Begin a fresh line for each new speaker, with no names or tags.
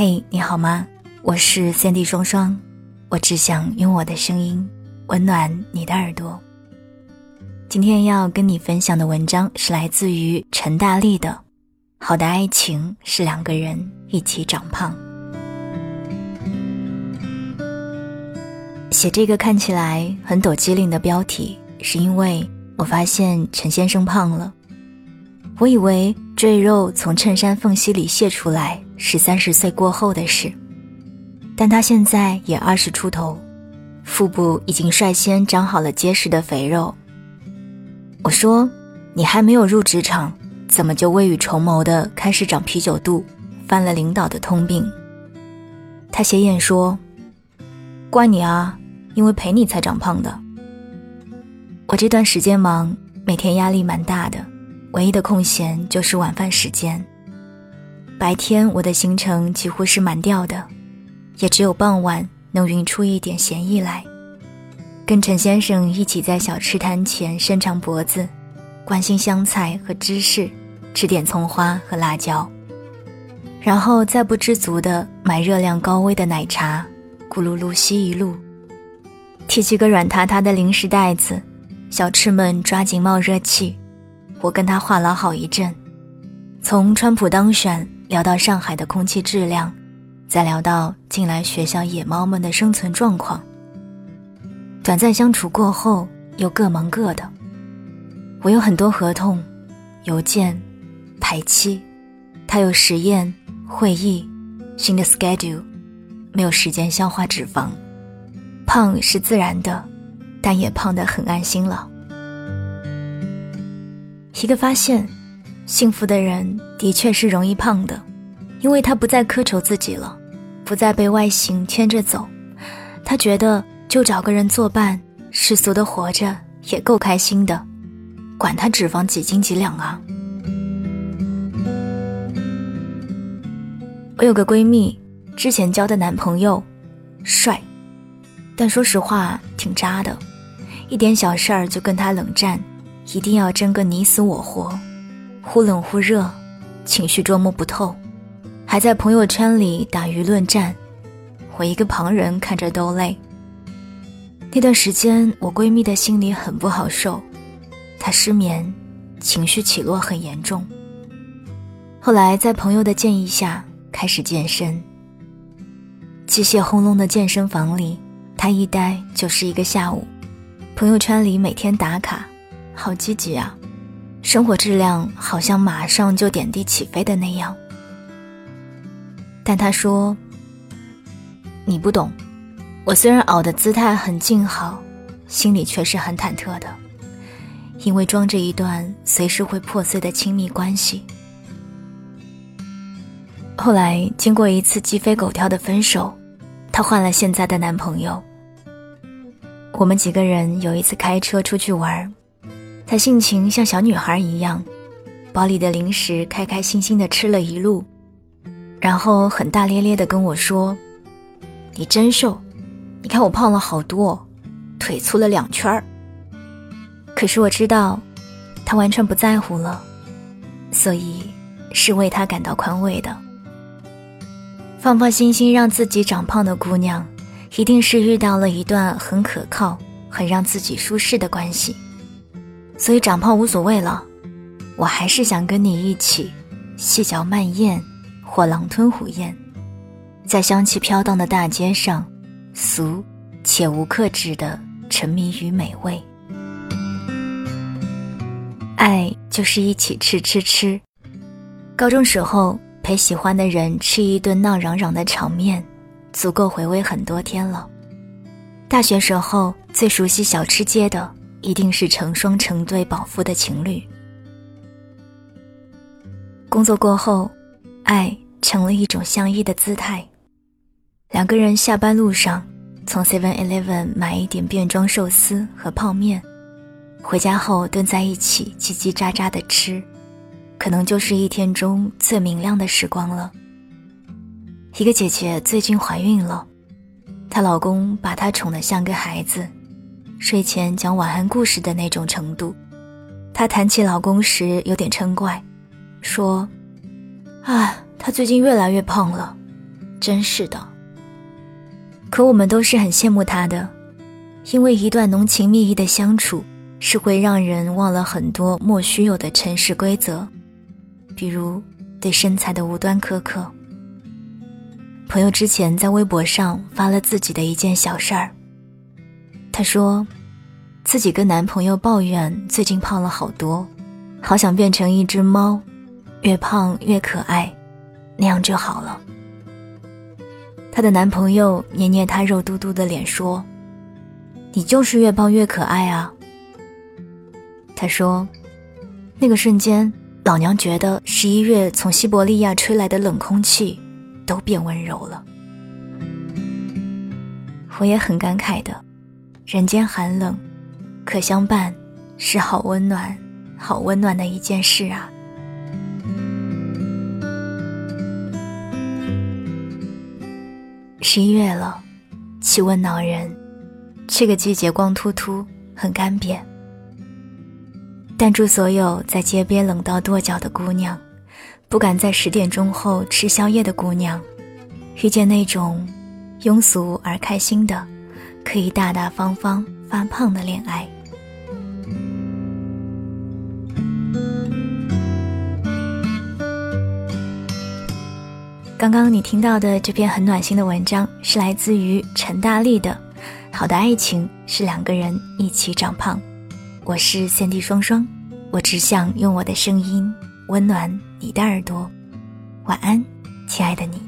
嘿，你好吗？我是三 D 双双，我只想用我的声音温暖你的耳朵。今天要跟你分享的文章是来自于陈大力的《好的爱情是两个人一起长胖》。写这个看起来很抖机灵的标题，是因为我发现陈先生胖了。我以为赘肉从衬衫缝隙里泄出来是三十岁过后的事，但他现在也二十出头，腹部已经率先长好了结实的肥肉。我说：“你还没有入职场，怎么就未雨绸缪的开始长啤酒肚，犯了领导的通病？”他斜眼说：“怪你啊，因为陪你才长胖的。我这段时间忙，每天压力蛮大的。”唯一的空闲就是晚饭时间。白天我的行程几乎是满掉的，也只有傍晚能匀出一点闲意来，跟陈先生一起在小吃摊前伸长脖子，关心香菜和芝士，吃点葱花和辣椒，然后再不知足的买热量高危的奶茶，咕噜噜吸一路，提起个软塌塌的零食袋子，小吃们抓紧冒热气。我跟他话唠好一阵，从川普当选聊到上海的空气质量，再聊到近来学校野猫们的生存状况。短暂相处过后，又各忙各的。我有很多合同、邮件、排期，他有实验、会议、新的 schedule，没有时间消化脂肪。胖是自然的，但也胖得很安心了。一个发现，幸福的人的确是容易胖的，因为他不再苛求自己了，不再被外形牵着走。他觉得就找个人作伴，世俗的活着也够开心的，管他脂肪几斤几两啊！我有个闺蜜，之前交的男朋友，帅，但说实话挺渣的，一点小事儿就跟他冷战。一定要争个你死我活，忽冷忽热，情绪捉摸不透，还在朋友圈里打舆论战，我一个旁人看着都累。那段时间，我闺蜜的心里很不好受，她失眠，情绪起落很严重。后来在朋友的建议下，开始健身。机械轰隆的健身房里，她一待就是一个下午，朋友圈里每天打卡。好积极啊，生活质量好像马上就点地起飞的那样。但他说：“你不懂，我虽然熬的姿态很静好，心里却是很忐忑的，因为装着一段随时会破碎的亲密关系。”后来经过一次鸡飞狗跳的分手，她换了现在的男朋友。我们几个人有一次开车出去玩。她性情像小女孩一样，包里的零食开开心心的吃了一路，然后很大咧咧的跟我说：“你真瘦，你看我胖了好多，腿粗了两圈儿。”可是我知道，她完全不在乎了，所以是为她感到宽慰的。放放心心让自己长胖的姑娘，一定是遇到了一段很可靠、很让自己舒适的关系。所以长胖无所谓了，我还是想跟你一起细嚼慢咽，或狼吞虎咽，在香气飘荡的大街上，俗且无克制的沉迷于美味。爱就是一起吃吃吃。高中时候陪喜欢的人吃一顿闹嚷嚷的场面，足够回味很多天了。大学时候最熟悉小吃街的。一定是成双成对饱腹的情侣。工作过后，爱成了一种相依的姿态。两个人下班路上，从 Seven Eleven 买一点便装寿司和泡面，回家后蹲在一起叽叽喳喳的吃，可能就是一天中最明亮的时光了。一个姐姐最近怀孕了，她老公把她宠得像个孩子。睡前讲晚安故事的那种程度，她谈起老公时有点嗔怪，说：“啊，他最近越来越胖了，真是的。可我们都是很羡慕他的，因为一段浓情蜜意的相处是会让人忘了很多莫须有的尘世规则，比如对身材的无端苛刻。朋友之前在微博上发了自己的一件小事儿。她说，自己跟男朋友抱怨最近胖了好多，好想变成一只猫，越胖越可爱，那样就好了。她的男朋友捏捏她肉嘟嘟的脸说：“你就是越胖越可爱啊。”她说，那个瞬间，老娘觉得十一月从西伯利亚吹来的冷空气。都变温柔了，我也很感慨的。人间寒冷，可相伴，是好温暖、好温暖的一件事啊。十一月了，气温恼人，这个季节光秃秃，很干瘪。但祝所有在街边冷到跺脚的姑娘。不敢在十点钟后吃宵夜的姑娘，遇见那种庸俗而开心的，可以大大方方发胖的恋爱。刚刚你听到的这篇很暖心的文章，是来自于陈大力的《好的爱情是两个人一起长胖》。我是三 D 双双，我只想用我的声音温暖。你的耳朵，晚安，亲爱的你。